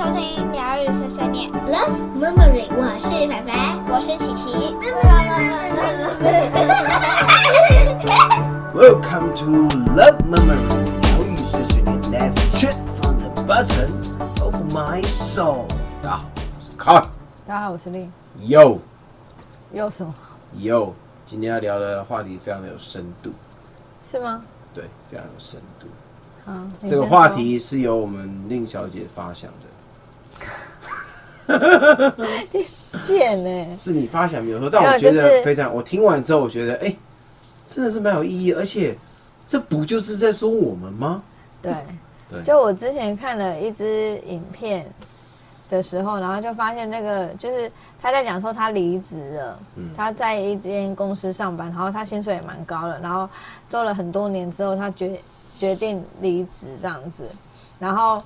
收听疗愈碎碎念，Love Memory，我是凡凡。我是琪琪。Welcome to Love Memory，疗愈碎碎念，Let's chat from the bottom of my soul。大家好，我是 Carl。大家好，我是令。Yo 有什么？Yo，今天要聊的话题非常的有深度，是吗？对，非常有深度。这个话题是由我们令小姐发想的，贱呢、是你发想没有错，但我觉得非常，我听完之后，我觉得哎、真的是蛮有意义，而且这不就是在说我们吗？对，对。就我之前看了一支影片的时候，然后就发现那个就是他在讲说他离职了，嗯。他在一间公司上班，然后他薪水也蛮高的，然后做了很多年之后，他决决定离职这样子，然后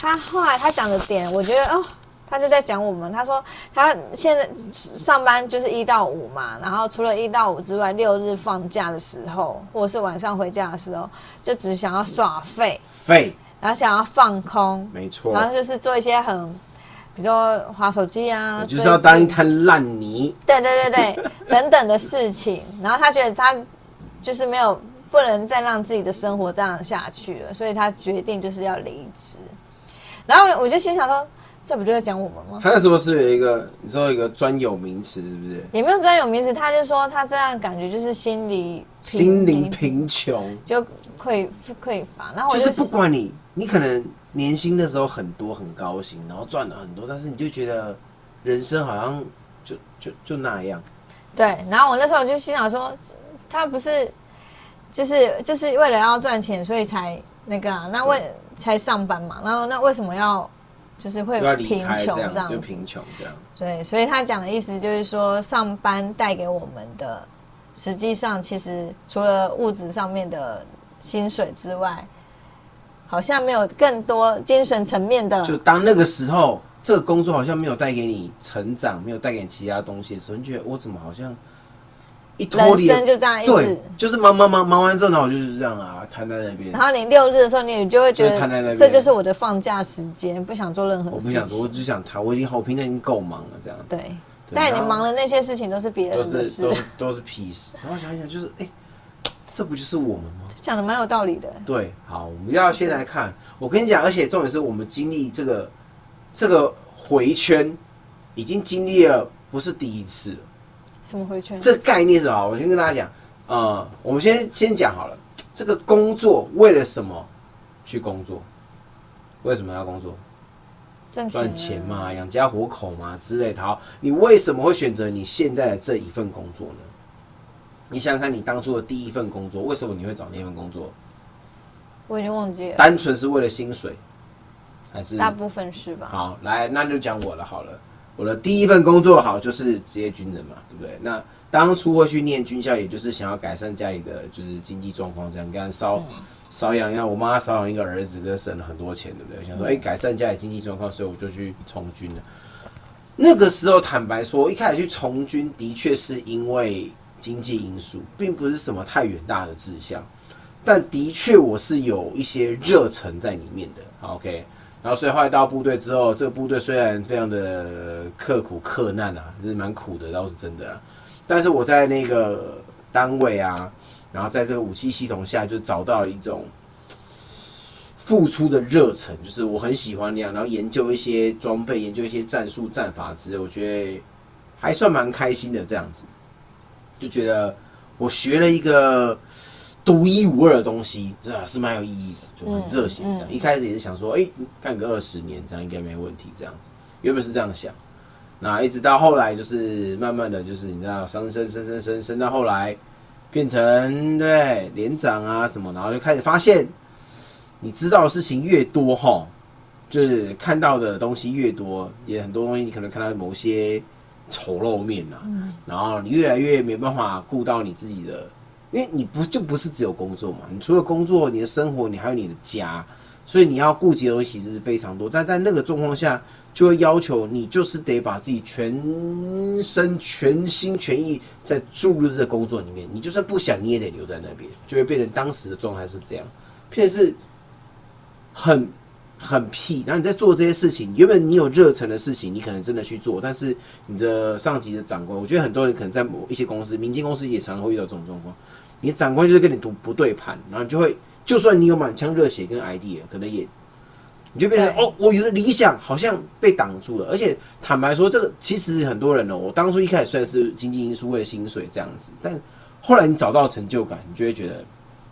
他后来他讲的点，我觉得哦。他就在讲我们，他说他现在上班就是一到五嘛，然后除了一到五之外，六日放假的时候，或者是晚上回家的时候，就只想要耍废，废，然后想要放空，没错，然后就是做一些很，比如说划手机啊，就是要当一滩烂泥。对对对对 等等的事情。然后他觉得他就是没有不能再让自己的生活这样下去了，所以他决定就是要离职。然后我就心想说，这不就在讲我们吗？他那时候是有一个，你说有一个专有名词，是不是？也没有专有名词，他就说他这样感觉就是心理心灵贫穷，就匮匮乏。然后我就是不管你，你可能年薪的时候很多很高兴，然后赚了很多，但是你就觉得人生好像就就就那样。对，然后我那时候就心想说，他不是就是就是为了要赚钱，所以才那个啊，那为才上班嘛，然后那为什么要就是会贫穷这样子？就贫穷这样。对，所以他讲的意思就是说，上班带给我们的，实际上其实除了物质上面的薪水之外，好像没有更多精神层面的。就当那个时候，这个工作好像没有带给你成长，没有带给你其他东西的时候，你觉得我怎么好像一脱生就这样一对直，，就是忙忙忙忙完之后，然后我就是这样啊，瘫在那边然。后你六日的时候，你就会觉得这就是我的放假时间，不想做任何事情。我不想做，我只想谈，我已经好平常已经够忙了，这样子。对，对但你忙的那些事情都是别人的事是都，是都是屁事。然后想一想，就是哎、这不就是我们吗？讲的蛮有道理的。对，好，我们要先来看。我跟你讲，而且重点是我们经历这个这个回圈，已经经历了不是第一次了。什么回圈？这个概念是什么？我先跟大家讲，呃，我们先先讲好了，这个工作为了什么去工作？为什么要工作？赚钱赚钱嘛，养家活口嘛之类的。好，你为什么会选择你现在的这一份工作呢？你想想看，你当初的第一份工作，为什么你会找那份工作？我已经忘记了，单纯是为了薪水，还是大部分是吧？好，来，那就讲我的好了。我的第一份工作好就是职业军人嘛，对不对？那当初会去念军校，也就是想要改善家里的就是经济状况，这样。你看少少养养我妈少养一个儿子，就省了很多钱，对不对？想说哎、改善家里经济状况，所以我就去从军了。那个时候坦白说，一开始去从军的确是因为经济因素，并不是什么太远大的志向，但的确我是有一些热忱在里面的。OK，然后所以后来到部队之后，这个部队虽然非常的刻苦克难啊，就是蛮苦的，倒是真的。但是我在那个单位啊，然后在这个武器系统下，就找到了一种付出的热忱，就是我很喜欢那样，然后研究一些装备，研究一些战术战法之类，我觉得还算蛮开心的这样子，就觉得我学了一个独一无二的东西，是吧？是蛮有意义的，就很热血这样。嗯一开始也是想说，哎、干个二十年，这样应该没问题，这样子，原本是这样想。那一直到后来，就是慢慢的就是你知道，升升升升升升到后来，变成对连长啊什么，然后就开始发现，你知道的事情越多哈，就是看到的东西越多，也很多东西你可能看到某些丑陋面呐、然后你越来越没办法顾到你自己的，因为你不就不是只有工作嘛，你除了工作，你的生活，你还有你的家，所以你要顾及的东西其实是非常多，但在那个状况下，就会要求你就是得把自己全身全心全意在注入这个工作里面，你就算不想，你也得留在那边，就会变成当时的状态是这样，偏是很很屁，然后你在做这些事情，原本你有热忱的事情，你可能真的去做，但是你的上级的长官，我觉得很多人可能在某一些公司，民间公司也常会遇到这种状况，你的长官就是跟你读不对盘，然后你就会，就算你有满腔热血跟 idea，可能也，你就变成哦，我有的理想好像被挡住了，而且坦白说，这个其实很多人呢，我当初一开始虽然是经济因素为了薪水这样子，但后来你找到成就感，你就会觉得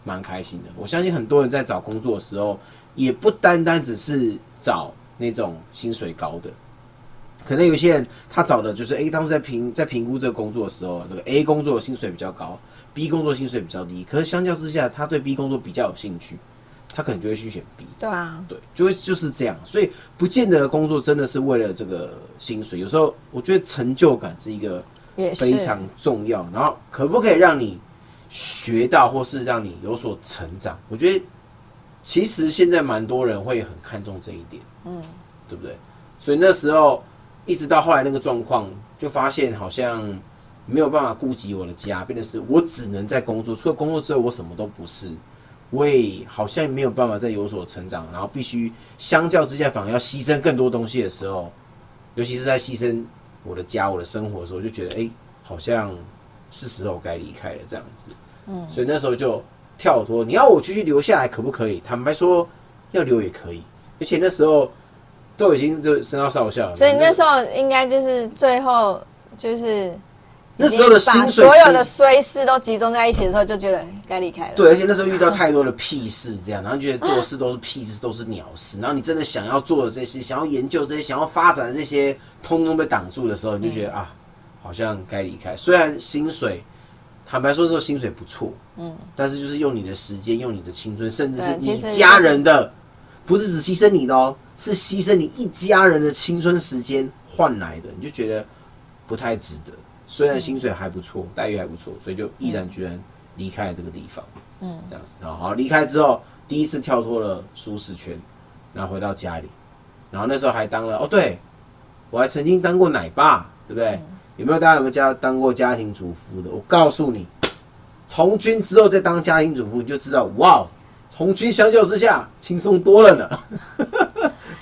蛮开心的。我相信很多人在找工作的时候，也不单单只是找那种薪水高的，可能有些人他找的就是，诶，当时在评在评估这个工作的时候，这个 A 工作的薪水比较高，B 工作薪水比较低，可是相较之下，他对 B 工作比较有兴趣，他可能就会去选 B。对啊，对，就会就是这样，所以不见得工作真的是为了这个薪水，有时候我觉得成就感是一个非常重要，然后可不可以让你学到，或是让你有所成长？我觉得其实现在蛮多人会很看重这一点，嗯，对不对？所以那时候一直到后来那个状况，就发现好像没有办法顾及我的家，变得是我只能在工作，除了工作之外，我什么都不是。我也好像没有办法再有所成长，然后必须相较之下反而要牺牲更多东西的时候，尤其是在牺牲我的家、我的生活的时候，我就觉得哎、诶好像是时候该离开了这样子。嗯，所以那时候就跳脱，你要我继续留下来可不可以？坦白说，要留也可以，而且那时候都已经就升到少校了，所以那时候应该就是最后就是那时候的薪水所有的衰事都集中在一起的时候，就觉得该离开了。对，而且那时候遇到太多的屁事，这样，然后觉得做事都是屁事，都是鸟事，然后你真的想要做的这些，想要研究这些，想要发展的这些，通通被挡住的时候，你就觉得、啊，好像该离开。虽然薪水，坦白说，这个薪水不错，嗯，但是就是用你的时间，用你的青春，甚至是你家人的，不是只牺牲你的哦，是牺牲你一家人的青春时间换来的，你就觉得不太值得。虽然薪水还不错，待遇还不错，所以就毅然决然离开了这个地方。嗯，这样子。然后好离开之后，第一次跳脱了舒适圈，然后回到家里，然后那时候还当了哦，对我还曾经当过奶爸，对不对？有没有大家有没有家当过家庭主妇的？我告诉你，从军之后再当家庭主妇，你就知道哇，从军相较之下轻松多了呢。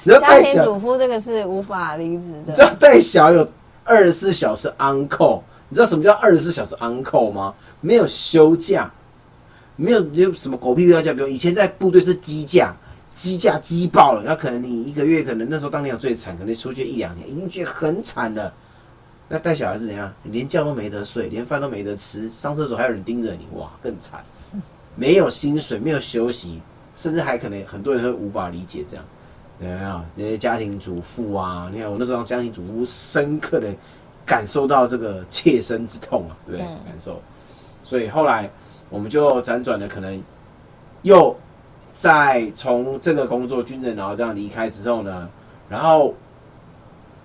家庭主妇这个是无法离职的。带小有二十四小时 uncle，你知道什么叫二十四小时 uncle 吗？没有休假，没有有什么狗屁要假，比如以前在部队是鸡假，鸡假鸡爆了，那可能你一个月可能那时候当年最惨，可能出去一两年，已经觉得很惨了。那带小孩是怎样？你连觉都没得睡，连饭都没得吃，上厕所还有人盯着你，哇，更惨。没有薪水，没有休息，甚至还可能很多人会无法理解这样。有没有那些家庭主妇啊？你看我那时候当家庭主妇，深刻的感受到这个切身之痛啊，对不对？感受。所以后来我们就辗转的可能又再从这个工作军人，然后这样离开之后呢，然后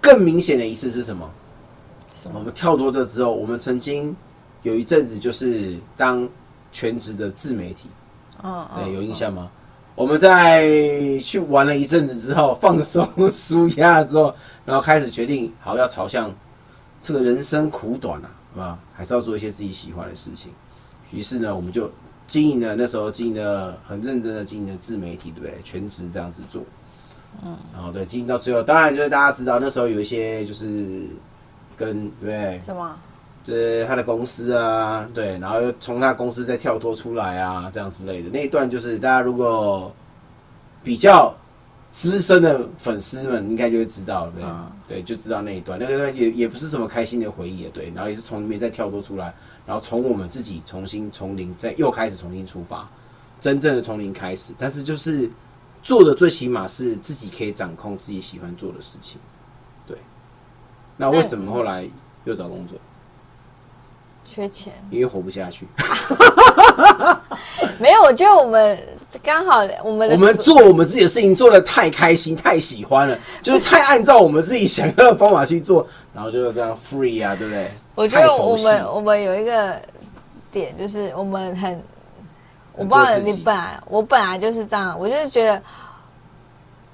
更明显的一次是什么？我们跳脱这之后，我们曾经有一阵子就是当全职的自媒体，哦对，有印象吗？我们在去玩了一阵子之后，放松舒压之后，然后开始决定，好要朝向这个人生苦短啊，是吧？还是要做一些自己喜欢的事情。于是呢，我们就经营了那时候经营的很认真的经营的自媒体，对不对？全职这样子做，嗯，然后对经营到最后，当然就是大家知道那时候有一些就是跟对不对？什么？就是他的公司啊，对，然后又从他公司再跳脱出来啊，这样之类的那一段，就是大家如果比较资深的粉丝们应该就会知道，对、嗯对，就知道那一段，那个段也也不是什么开心的回忆，对，然后也是从里面再跳脱出来，然后从我们自己重新从零再又开始重新出发，真正的从零开始，但是就是做的最起码是自己可以掌控自己喜欢做的事情，对。那为什么后来又找工作？缺钱？因为活不下去。没有，我觉得我们刚好我们的我们做我们自己的事情做的太开心、太喜欢了，就是太按照我们自己想要的方法去做，然后就这样 free 啊，对不对？我觉得我们我们有一个点，就是我们很，我不知道你本来我本来就是这样，我就是觉得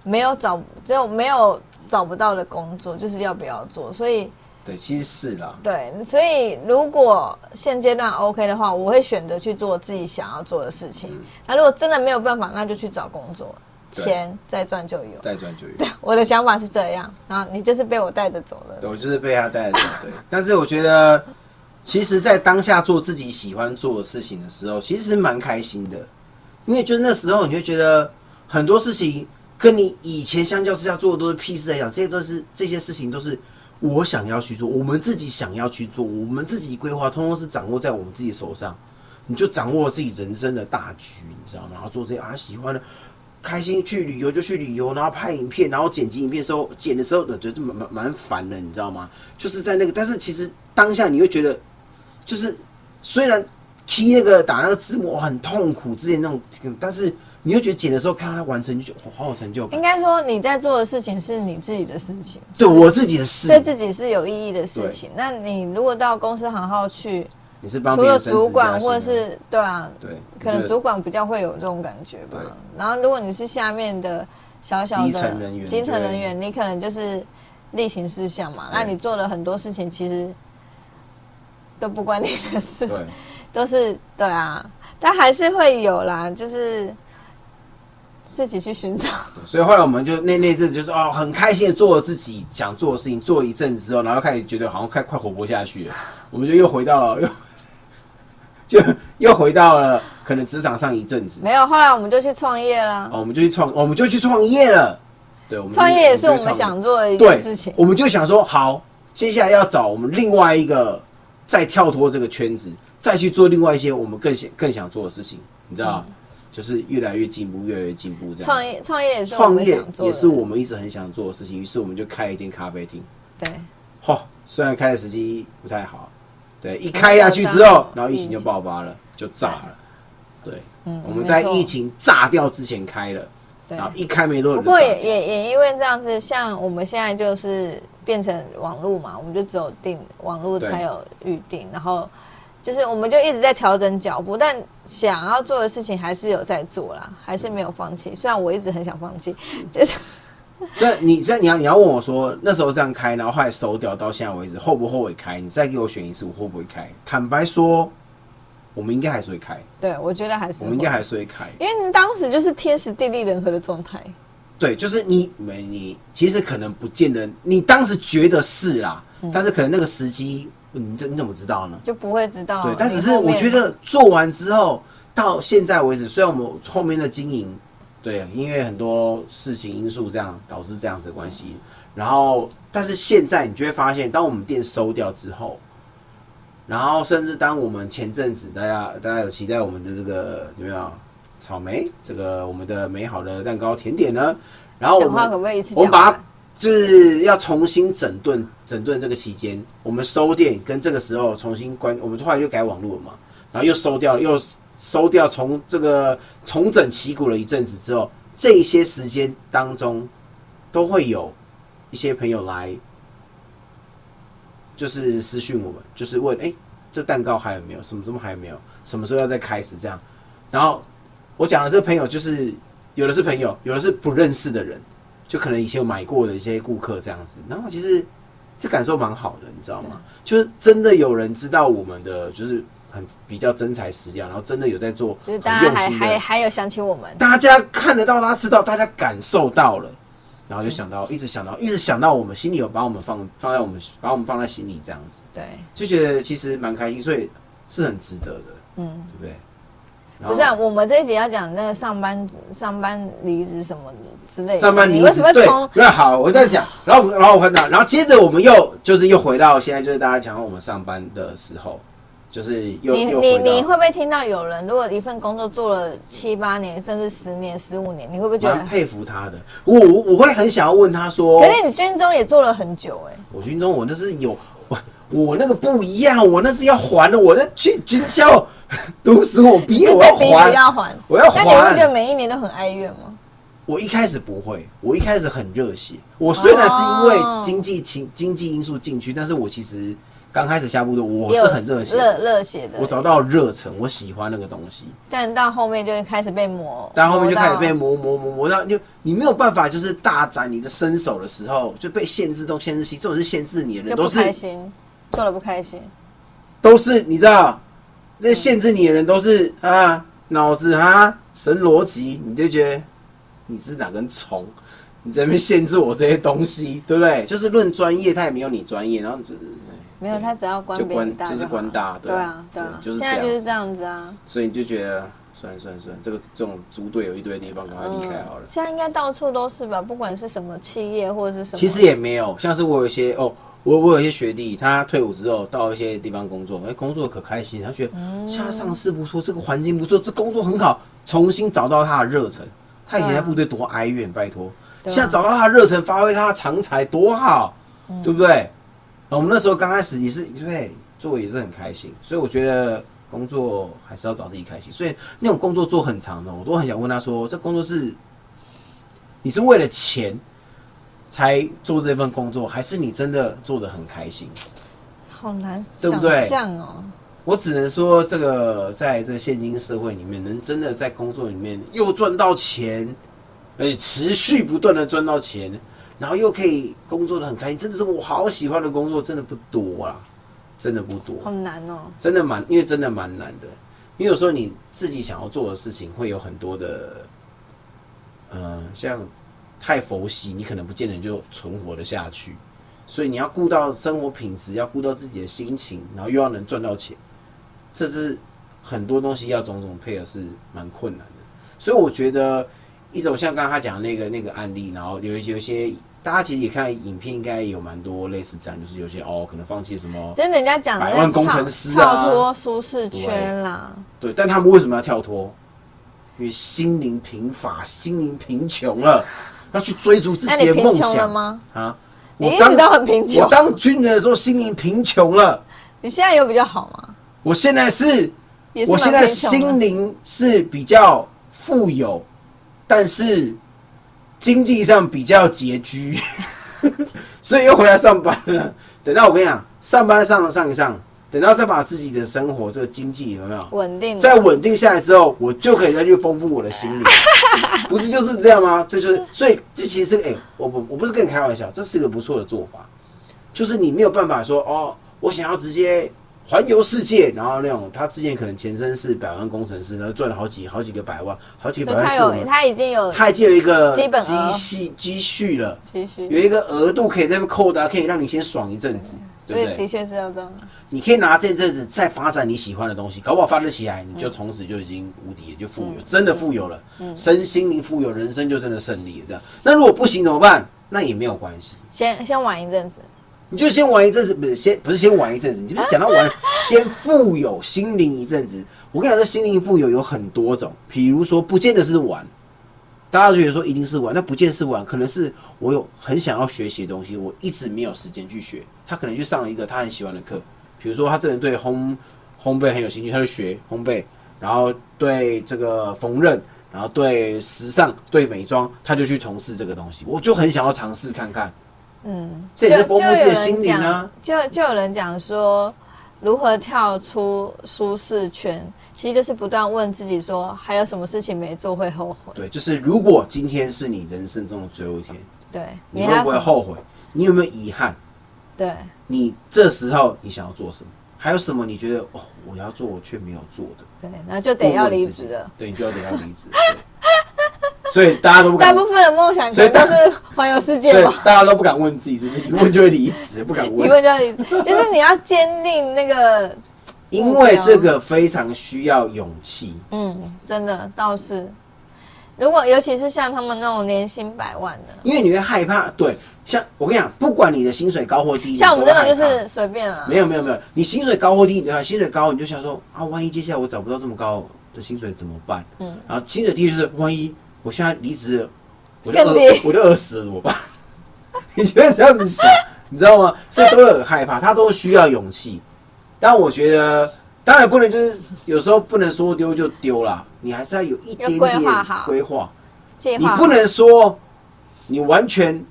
没有找就没有找不到的工作，就是要不要做，所以对，其实是啦，对，所以如果现阶段 OK 的话，我会选择去做自己想要做的事情。那如果真的没有办法，那就去找工作。对钱再赚就有。再赚就有。对我的想法是这样，然后你就是被我带着走了。对，我就是被他带着走。对，但是我觉得，其实，在当下做自己喜欢做的事情的时候，其实是蛮开心的，因为就是那时候你会觉得很多事情跟你以前相较之下做的都是屁事来讲，这些都是这些事情都是我想要去做，我们自己想要去做，我们自己规划，通通是掌握在我们自己手上。你就掌握自己人生的大局，你知道吗？然后做这些啊喜欢的。开心去旅游就去旅游，然后拍影片，然后剪辑影片的时候，剪的时候觉得蛮蛮蛮烦的，你知道吗？就是在那个，但是其实当下你会觉得，就是虽然踢那个打那个字幕很痛苦，之前那种，但是你又觉得剪的时候看到它完成，就觉得好有成就感。应该说你在做的事情是你自己的事情，对我自己的事，对自己是有意义的事情。那你如果到公司行号去，你是帮除了主管或者是对啊，对，可能主管比较会有这种感觉吧。然后如果你是下面的小小的基层人员，基层人员，你可能就是例行事项嘛。那你做了很多事情，其实都不关你的事，对，都是对啊，但还是会有啦，就是自己去寻找。所以后来我们就那那阵就是哦，很开心的做了自己想做的事情，做一阵子之后，然后开始觉得好像快快活不下去了，我们就又回到了又。就又回到了可能职场上一阵子，没有，后来我们就去创业了。哦，我们就去创，我们就去创业了。对，我们创业也是我们想做的一件事情。我们就想说，好，接下来要找我们另外一个，再跳脱这个圈子，再去做另外一些我们更想更想做的事情。你知道，就是越来越进步，越来越进步这样。创业，创业也是创业也是我们一直很想做的事情。于是我们就开一间咖啡厅。对，嚯，虽然开的时机不太好。对，一开下去之后，然后疫情就爆发了，就炸了。对，嗯，我们在疫情炸掉之前开了，然后一开没多久。不过也也也因为这样子，像我们现在就是变成网络嘛，我们就只有订网络才有预定，然后就是我们就一直在调整脚步，但想要做的事情还是有在做啦，还是没有放弃。虽然我一直很想放弃，就是。所以你，所以你要你要问我说，那时候这样开，然后后来收掉，到现在为止后不后悔开？你再给我选一次，我会不会开？坦白说，我们应该还是会开。对，我觉得还是我们应该还是会开，因为当时就是天时地利人和的状态。对，就是你没你，其实可能不见得，你当时觉得是啦，但是可能那个时机，你这你怎么知道呢？就不会知道。对，但只是我觉得做完之后，到现在为止，虽然我们后面的经营。对，因为很多事情因素这样导致这样子的关系，然后但是现在你就会发现，当我们店收掉之后，然后甚至当我们前阵子大家大家有期待我们的这个有没有草莓这个我们的美好的蛋糕甜点呢？然后我们我们把它就是要重新整顿整顿这个期间，我们收店跟这个时候重新关，我们后来就改网络了嘛，然后又收掉了又。收掉，从这个重整旗鼓了一阵子之后，这些时间当中，都会有一些朋友来，就是私讯我们，就是问：哎，这蛋糕还有没有？什么什么还有没有？什么时候要再开始？这样。然后我讲的这个朋友，就是有的是朋友，有的是不认识的人，就可能以前有买过的一些顾客这样子。然后其实这感受蛮好的，你知道吗？就是真的有人知道我们的，就是。很比较真材实料，然后真的有在做，就是大家还还还有想起我们，大家看得到，大家知道，大家感受到了，然后就想到，一直想到，一直想到我们心里有把我们放放在我们把我们放在心里这样子，对，就觉得其实蛮开心，所以是很值得的，嗯，对不对？不是，啊我们这一集要讲那个上班上班离职什么之类的，上班离职对，那好，我再讲，然后然后我看到，然后接着我们又就是又回到现在，就是大家讲我们上班的时候。就是你你你会不会听到有人，如果一份工作做了七八年，甚至十年、十五年，你会不会觉得佩服他的？我我会很想要问他说，可是你军中也做了很久哎。我军中我那是有我我那个不一样，我那是要还的。我那去军校读书，我毕业 我要还，要还，我要还。那你会觉得每一年都很哀怨吗？我一开始不会，我一开始很热血。我虽然是因为经济情经济因素进去，但是我其实。刚开始下部队，我是很热血，热热血的。我找到热忱，我喜欢那个东西。但到后面就会开始被磨，但后面就开始被磨磨磨磨到，就你没有办法，就是大展你的身手的时候，就被限制都限制性，这种是限制你的人，都是做的不开心，都是你知道，这限制你的人都是啊，脑子啊神逻辑，你就觉得你是哪根虫？你在那边限制我这些东西，对不对？就是论专业，他也没有你专业，然后就是没有他只要官就就是好官大，对啊对啊，就是现在就是这样子啊。所以你就觉得算了算了算了，这个这种猪队友一堆的地方，赶快离开好了。现在应该到处都是吧，不管是什么企业或者是什么，其实也没有，像是我有一些哦，我我有一些学弟，他退伍之后到一些地方工作，哎，工作可开心，他觉得现在上司不错，这个环境不错，这工作很好，重新找到他的热忱。他以前在部队多哀怨，拜托，现在找到他的热忱，发挥他的长才，多好，对不对？我们那时候刚开始也是对做也是很开心，所以我觉得工作还是要找自己开心。所以那种工作做很长的，我都很想问他说，这工作是你是为了钱才做这份工作，还是你真的做的很开心？好难对不对想象哦。我只能说，这个在这个现今社会里面，能真的在工作里面又赚到钱，而且持续不断的赚到钱，然后又可以工作的很开心，真的是我好喜欢的工作，真的不多啊，真的不多。好难哦，真的蛮，因为真的蛮难的。因为有时候你自己想要做的事情，会有很多的，嗯、像太佛系，你可能不见得就存活的下去。所以你要顾到生活品质，要顾到自己的心情，然后又要能赚到钱，这是很多东西要种种配合是蛮困难的。所以我觉得一种像刚刚他讲的那个那个案例，然后有一有一些大家其实也看影片，应该有蛮多类似这样，就是有些哦可能放弃什么就是人家讲百万工程师啊跳脱舒适圈啦。对，但他们为什么要跳脱？因为心灵贫乏，心灵贫穷了，要去追逐自己的梦想吗？啊！你我当一直都很贫穷我当军人的时候心灵贫穷了，你现在有比较好吗？我现在是，是我现在心灵是比较富有，但是经济上比较拮据，所以又回来上班了。等到我跟你讲，上班上上一上，等到再把自己的生活这个经济有没有？稳定的，在稳定下来之后，我就可以再去丰富我的心灵，不是就是这样吗？这就是，所以这其实是哎、我不我不是跟你开玩笑，这是个不错的做法，就是你没有办法说哦，我想要直接环游世界，然后那种他之前可能前身是百万工程师，然后赚了好几好几个百万，好几个百万是我们，有他已经有他已经有一个基本积蓄积蓄了，积蓄，有一个额度可以在那边扣的，可以让你先爽一阵子？所以的确是要这样。你可以拿这阵子再发展你喜欢的东西，搞不好发得起来，你就从此就已经无敌了，就富有，真的富有了，身心灵富有，人生就真的胜利了。这样，那如果不行怎么办？那也没有关系，先先玩一阵子，你就先玩一阵子，不是先不是先玩一阵子，你不是讲到玩，先富有心灵一阵子。我跟你讲，这心灵富有有很多种，比如说不见得是玩，大家都觉得说一定是玩，那不见是玩，可能是我有很想要学习的东西，我一直没有时间去学。他可能去上了一个他很喜欢的课，比如说他这人对烘烘焙很有兴趣，他就学烘焙，然后对这个缝纫，然后对时尚、对美妆，他就去从事这个东西。我就很想要尝试看看，嗯，这也是丰富自己的心灵啊。就就有人讲说，如何跳出舒适圈，其实就是不断问自己说，还有什么事情没做会后悔？对，就是如果今天是你人生中的最后一天，对，你会不会？后悔？你有没有遗憾？对，你这时候你想要做什么？还有什么你觉得哦，我要做我却没有做的？对，那就得要离职了。对，你就要得要离职。对所以大家都不敢，大部分的梦想可所以都是环游世界所以吧。大家都不敢问自己，是不是？一问就会离职，不敢问一问，就要离职，就是你要坚定那个，因为这个非常需要勇气。嗯，真的倒是。如果尤其是像他们那种年薪百万的，因为你会害怕，对，像我跟你讲，不管你的薪水高或低，像我们这种就是随便啊，没有没有没有，你薪水高或低，对吧？薪水高你就想说啊，万一接下来我找不到这么高的薪水怎么办？嗯，然后薪水低就是万一我现在离职，我就饿，我就饿死了怎么办？你觉得这样子想，你知道吗？所以都会很害怕，他都需要勇气。但我觉得，当然不能就是有时候不能说丢就丢啦，你还是要有一点点规划。你不能说你完全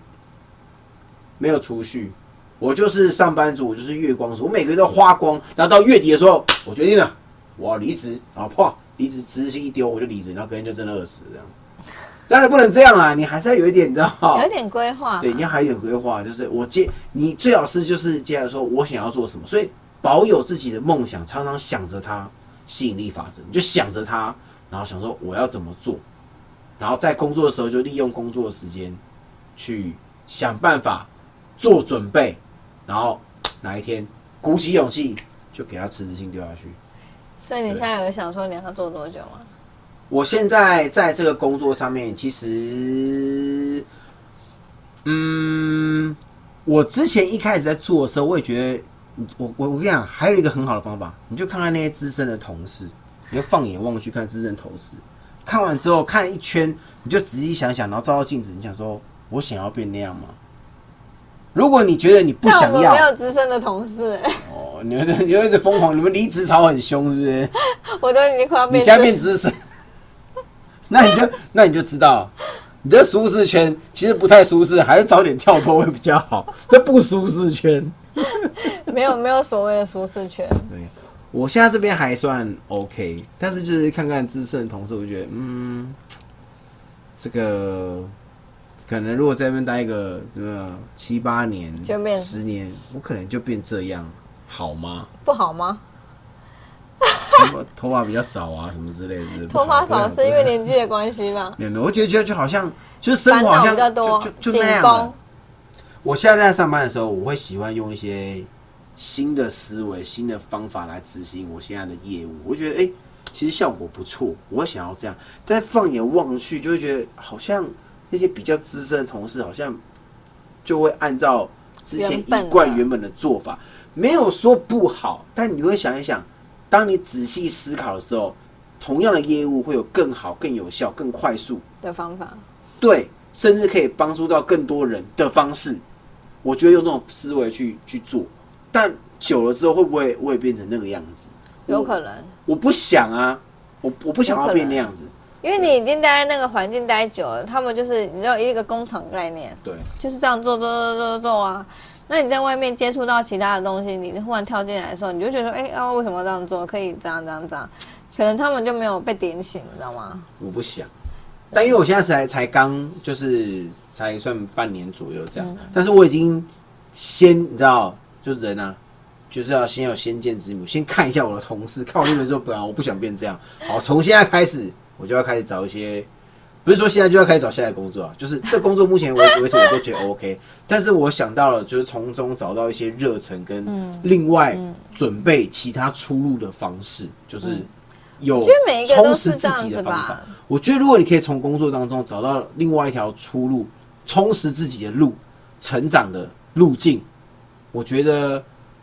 没有储蓄，我就是上班族，我就是月光族，我每个月都花光，然后到月底的时候，我决定了，我要离职，然后啪，离职辞职信一丢我就离职，然后隔天就真的饿死了这样。当然不能这样啦，你还是要有一点，你知道有一点规划，对，你要还有点规划，就是我接你最好是就是接下来说我想要做什么，所以保有自己的梦想，常常想着它，吸引力法则，你就想着它，然后想说我要怎么做，然后在工作的时候就利用工作的时间去想办法做准备，然后哪一天鼓起勇气就给他辞职信丢下去。所以你现在有想说你要做多久吗？我现在在这个工作上面，其实，嗯，我之前一开始在做的时候，我也觉得，我我我跟你讲，还有一个很好的方法，你就看看那些资深的同事，你就放眼望去看资深同事，看完之后看一圈，你就仔细想想，然后照照镜子，你想说，我想要变那样吗？如果你觉得你不想要没，有资深的同事、欸，哦，你们你们一直疯狂，你们离职潮很凶，是不是？我都已经快要变你现在变资深，那你就 那你就知道，你这舒适圈其实不太舒适，还是早点跳脱会比较好。这不舒适圈，没有没有所谓的舒适圈。对我现在这边还算 OK，但是就是看看资深的同事，我就觉得嗯，这个可能如果在那边待个呃七八年、就变十年，我可能就变这样，好吗？不好吗？头发 头发比较少啊，什么之类的。头发少是因为年纪的关系吗？没有没有，我觉得觉得就好像就是生活好像比较多就，就就那样。。我现在在上班的时候，我会喜欢用一些新的思维、新的方法来执行我现在的业务。我觉得哎、诶其实效果不错，我想要这样。但放眼望去，就会觉得好像那些比较资深的同事，好像就会按照之前一贯原本的做法，没有说不好，但你会想一想，当你仔细思考的时候，同样的业务会有更好、更有效、更快速的方法，对，甚至可以帮助到更多人的方式，我觉得用这种思维去去做，但久了之后会不会我也变成那个样子？有可能，我不想啊，我我不想要变那样子。因为你已经待在那个环境待久了，他们就是你知道一个工厂概念，对，就是这样做做做做做啊。那你在外面接触到其他的东西，你忽然跳进来的时候，你就觉得说，哎、啊，为什么这样做？可以这样这样这样，可能他们就没有被点醒，你知道吗？我不想。但因为我现在才才刚就是才算半年左右这样，但是我已经先你知道，就是人啊，就是要先有先见之明，先看一下我的同事，看我那边之后，不然我不想变这样。好，从现在开始，我就要开始找一些，不是说现在就要开始找下一个工作啊，就是这工作目前为 为止我都觉得 OK，但是我想到了，就是从中找到一些热忱跟另外准备其他出路的方式，就是有充实自己的方法吧。。我觉得如果你可以从工作当中找到另外一条出路，充实自己的路，成长的路径，我觉得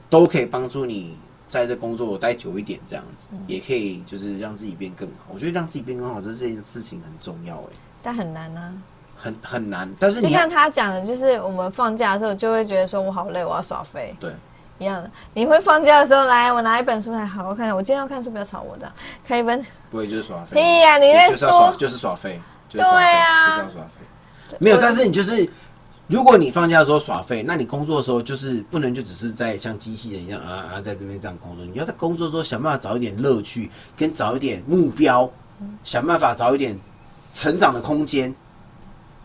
都可以帮助你在这工作待久一点，这样子、嗯也可以就是让自己变更好。我觉得让自己变更好，这这件事情很重要，哎，但很难啊，很很难。但是就像他讲的，就是我们放假的时候就会觉得说我好累，我要耍废对一样的。你会放假的时候来，我拿一本书来，好好看，我今天要看书，不要吵我这样，看一本。不会就是耍废。屁呀、你在说就是耍废，就是对啊就是要耍废。没有，但是你就是，如果你放假的时候耍废，那你工作的时候就是不能就只是在像机器人一样啊啊，在这边这样工作。你要在工作的时候想办法找一点乐趣，跟找一点目标，想办法找一点成长的空间。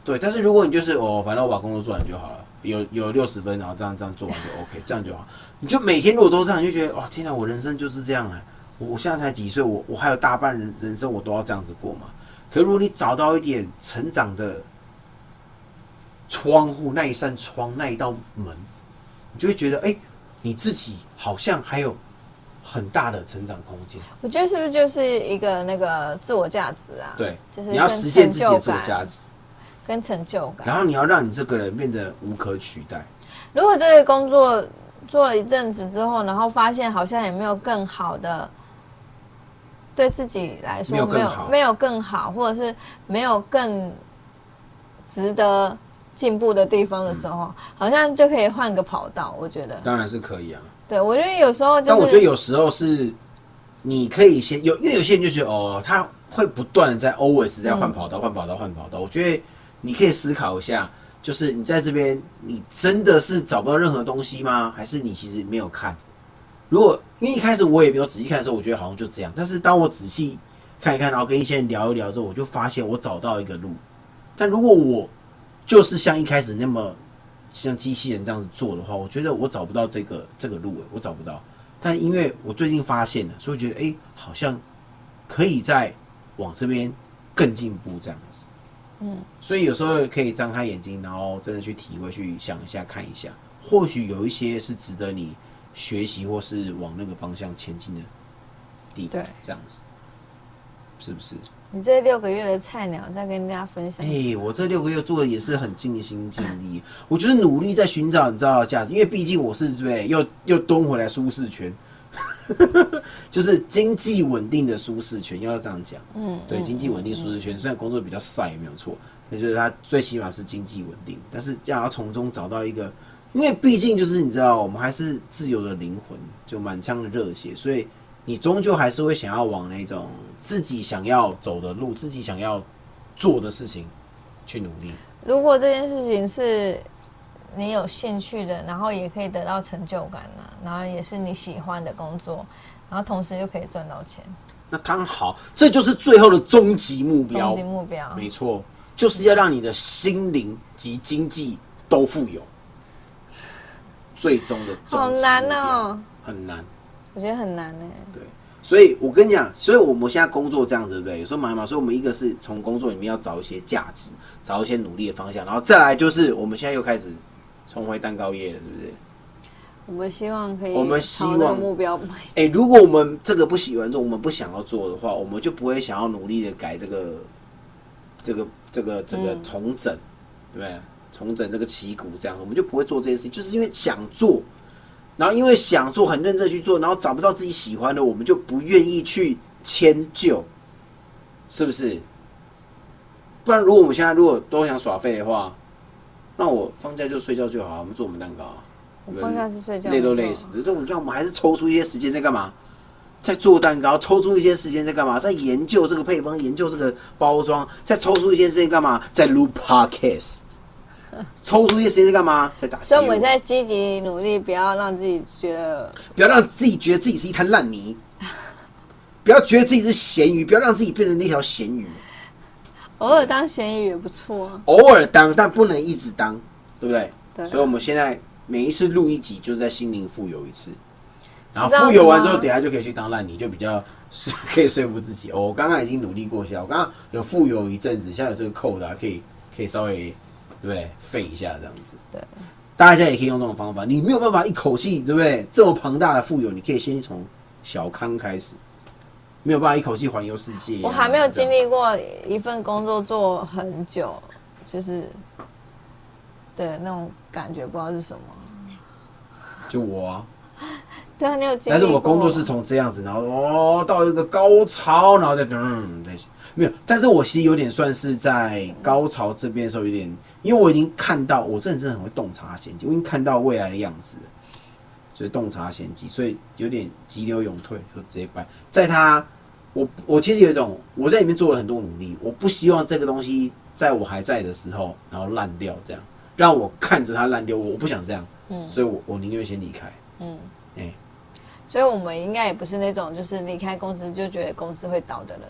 对，但是如果你就是哦，反正我把工作做完就好了，有有六十分，然后这样这样做完就 OK，这样就好。你就每天如果都这样，你就觉得哇，天哪，我人生就是这样啊！我我现在才几岁，我我还有大半人人生我都要这样子过嘛。可如果你找到一点成长的窗户，那一扇窗，那一道门，你就会觉得，哎、你自己好像还有很大的成长空间。我觉得是不是就是一个那个自我价值啊？对，就是你要实现自己的自我价值，跟成就感。然后你要让你这个人变得无可取代。如果这个工作做了一阵子之后，然后发现好像也没有更好的，对自己来说没有没有更好，或者是没有更值得进步的地方的时候，好像就可以换个跑道。我觉得，当然是可以啊，对我觉得有时候就是，但我觉得有时候是你可以先有，因为有些人就觉得哦，他会不断的在 always 在换跑道、换跑道、换跑道。我觉得你可以思考一下，就是你在这边，你真的是找不到任何东西吗？还是你其实没有看？如果因为一开始我也没有仔细看的时候，我觉得好像就这样。但是当我仔细看一看，然后跟一些人聊一聊之后，我就发现我找到一个路。但如果我就是像一开始那么像机器人这样子做的话，我觉得我找不到这个这个路，诶，我找不到。但因为我最近发现了，所以觉得哎、诶好像可以再往这边更进步这样子。嗯，所以有时候可以张开眼睛，然后真的去体会、去想一下、看一下，或许有一些是值得你学习或是往那个方向前进的地方对，这样子，是不是？你这六个月的菜鸟再跟大家分享。哎、，我这六个月做的也是很尽心尽力，我就是努力在寻找你知道的价值，因为毕竟我是对不对，又又蹲回来舒适圈，就是经济稳定的舒适圈，要这样讲。嗯，对，嗯经济稳定舒适圈，虽然工作比较晒没有错，那就是它最起码是经济稳定，但是要从中找到一个，因为毕竟就是你知道，我们还是自由的灵魂，就满腔的热血，所以你终究还是会想要往那种自己想要走的路，自己想要做的事情去努力。如果这件事情是你有兴趣的，然后也可以得到成就感呢、然后也是你喜欢的工作，然后同时又可以赚到钱，那刚好，这就是最后的终极目标终极。目标。没错，就是要让你的心灵及经济都富有。最终的终极好难哦，很难。我觉得很难呢。对，所以我跟你讲，所以我们现在工作这样子，对不对？有时候蛮嘛，所以我们一个是从工作里面要找一些价值，找一些努力的方向，然后再来就是我们现在又开始重回蛋糕业了，对不对？我们希望可以我们希望目标哎、如果我们这个不喜欢做，我们不想要做的话，我们就不会想要努力的改这个、这个、这个、这个嗯重整，对不对？重整这个旗鼓，这样我们就不会做这些事情，就是因为想做，然后因为想做，很认真去做，然后找不到自己喜欢的，我们就不愿意去迁就，是不是？不然，如果我们现在如果都想耍废的话，那我放假就睡觉就好，我们做我们蛋糕啊。我放假是睡觉，累都累死了。但我看，我们还是抽出一些时间在干嘛？在做蛋糕，抽出一些时间在干嘛？在研究这个配方，研究这个包装，再抽出一些时间干嘛？在录 podcast，抽出一些时间在干嘛？在打。所以我们在积极努力，不要让自己觉得不要让自己觉得自己是一滩烂泥，不要觉得自己是咸鱼，不要让自己变成那条咸鱼。偶尔当咸鱼也不错啊。偶尔当，但不能一直当，对不对？对所以我们现在每一次录一集，就是在心灵富有一次，然后富有完之后，等下就可以去当烂泥，就比较 可以说服自己。哦，我刚刚已经努力过一下，我刚刚有富有一阵子，现在有这个扣的、啊，可以可以稍微对不对废一下这样子。对，大家也可以用这种方法。你没有办法一口气，对不对？这么庞大的富有，你可以先从小康开始，没有办法一口气环游世界啊、我还没有经历过一份工作做很久，就是的那种感觉，不知道是什么。就我啊。对啊，你有经历？但是我工作是从这样子，然后哦到一个高潮，然后再嗯再没有，但是我其实有点算是在高潮这边的时候有点，因为我已经看到我这人真的很会洞察先机，我已经看到未来的样子，所以洞察先机，所以有点急流勇退，就直接掰。在他，我我其实有一种我在里面做了很多努力，我不希望这个东西在我还在的时候，然后烂掉，这样让我看着它烂掉，我我不想这样，嗯所以我我宁愿先离开。嗯，哎所以我们应该也不是那种就是离开公司就觉得公司会倒的人。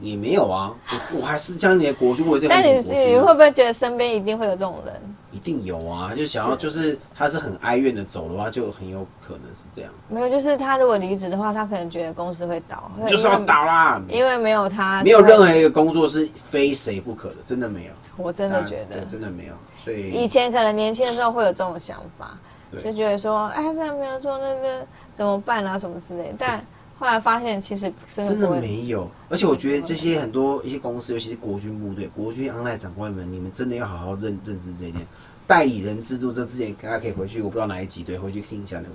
也没有啊，我我还是将你的国军，我也是很但你你会不会觉得身边一定会有这种人？一定有啊，就想要就是他是很哀怨的走的话，就很有可能是这样，没有，就是他如果离职的话，他可能觉得公司会倒，会就是要，倒啦。因为因为没有他，没有任何一个工作是非谁不可的，真的没有，我真的觉得，真的没有。所以以前可能年轻的时候会有这种想法，就觉得说，哎，这样没有做那个怎么办啊，什么之类。但后来发现，其实真的。没有，而且我觉得这些很多一些公司，尤其是国军部队、国军 online 长官们，你们真的要好好认认知这一点。代理人制度，这之前大家可以回去，我不知道哪一集，对，回去听一下那个。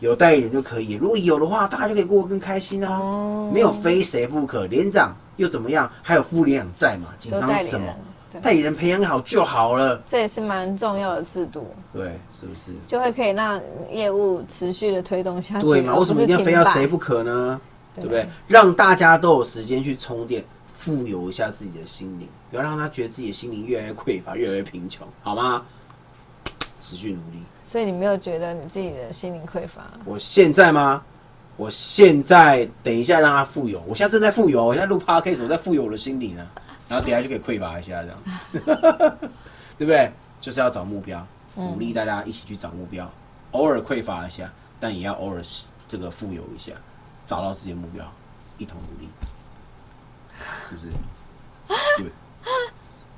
有代理人就可以，如果有的话，大家就可以过得更开心啊。哦没有非谁不可，连长又怎么样？还有副连长在嘛？紧就张什么代理人？，培养好就好了，这也是蛮重要的制度，对，是不是？就会可以让业务持续的推动下去。对嘛？为什么一定要非要谁不可呢？对不对对？让大家都有时间去充电，富有一下自己的心灵，不要让他觉得自己的心灵越来越匮乏，越来越贫穷，好吗？持续努力。所以你没有觉得你自己的心灵匮乏？我现在吗？我现在等一下让他富有，我现在正在富有，我现在录 podcast，我在富有我的心灵呢，然后等下就可以匮乏一下，这样，对不对？就是要找目标，鼓励大家一起去找目标，偶尔匮乏一下，但也要偶尔这个富有一下，找到自己的目标，一同努力，是不是？对。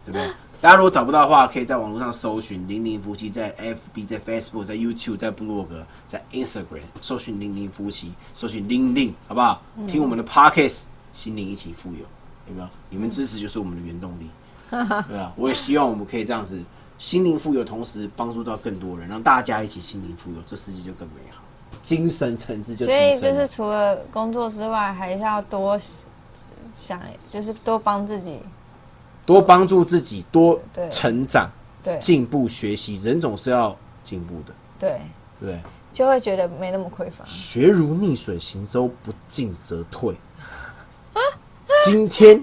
对不对？大家如果找不到的话，可以在网络上搜寻“零零夫妻”，在 FB、在 Facebook、在 YouTube、在 Blog、在 Instagram 搜寻“零零夫妻”，搜寻“零零”，好不好？听我们的 Podcast，心灵一起富有，有没有？你们支持就是我们的原动力，对啊，我也希望我们可以这样子，心灵富有，同时帮助到更多人，让大家一起心灵富有，这世界就更美好，精神层次就所以就是除了工作之外，还是要多想，就是多帮自己。多帮助自己，多成长、对进步、学习，人总是要进步的，对，对？就会觉得没那么匮乏。学如逆水行舟，不进则退。今天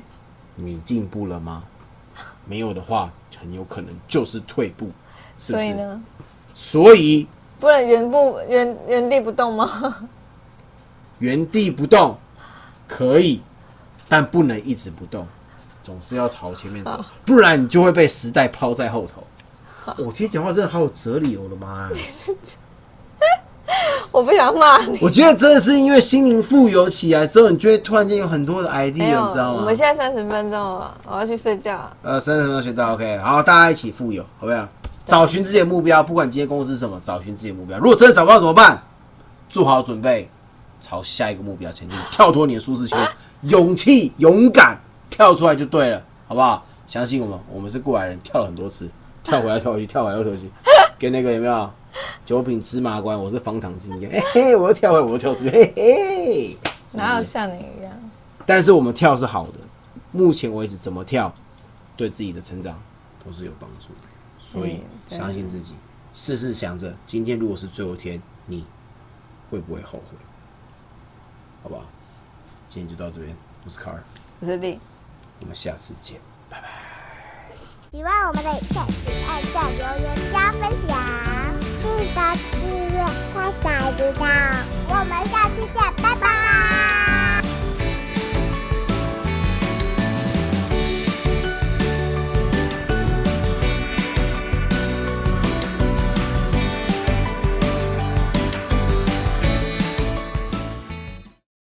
你进步了吗？没有的话，很有可能就是退步，是不是？所以呢，所以不能原不原原地不动吗？原地不动可以，但不能一直不动，总是要朝前面走，不然你就会被时代抛在后头。我今天讲话真的好有哲理哦，我的妈呀！我不想骂你。我觉得真的是因为心灵富有起来之后，你就会突然间有很多的 idea，你知道吗我们？现在三十分钟了，我要去睡觉。呃，三十分钟学到 OK，好，大家一起富有，好不好？找寻自己的目标，不管今天公司是什么，找寻自己的目标。如果真的找不到怎么办？做好准备，朝下一个目标前进，跳脱你的舒适圈，勇气、勇敢跳出来就对了，好不好？相信我们，我们是过来人，跳了很多次，跳回来跳回去，跳回来跳回去，跟那个有没有 九品芝麻官？我是方糖经验，嘿嘿，我又跳回，我又跳出去，嘿嘿。哪有像你一样？但是我们跳是好的，目前为止怎么跳，对自己的成长都是有帮助的。所以相信自己，事事想着今天如果是最后一天，你会不会后悔？好不好？今天就到这边，我是卡尔，我是丽。我们下次见。拜拜喜欢我们的影片，请按下留言加分享，记得订阅，快想知道。我们下期见，拜拜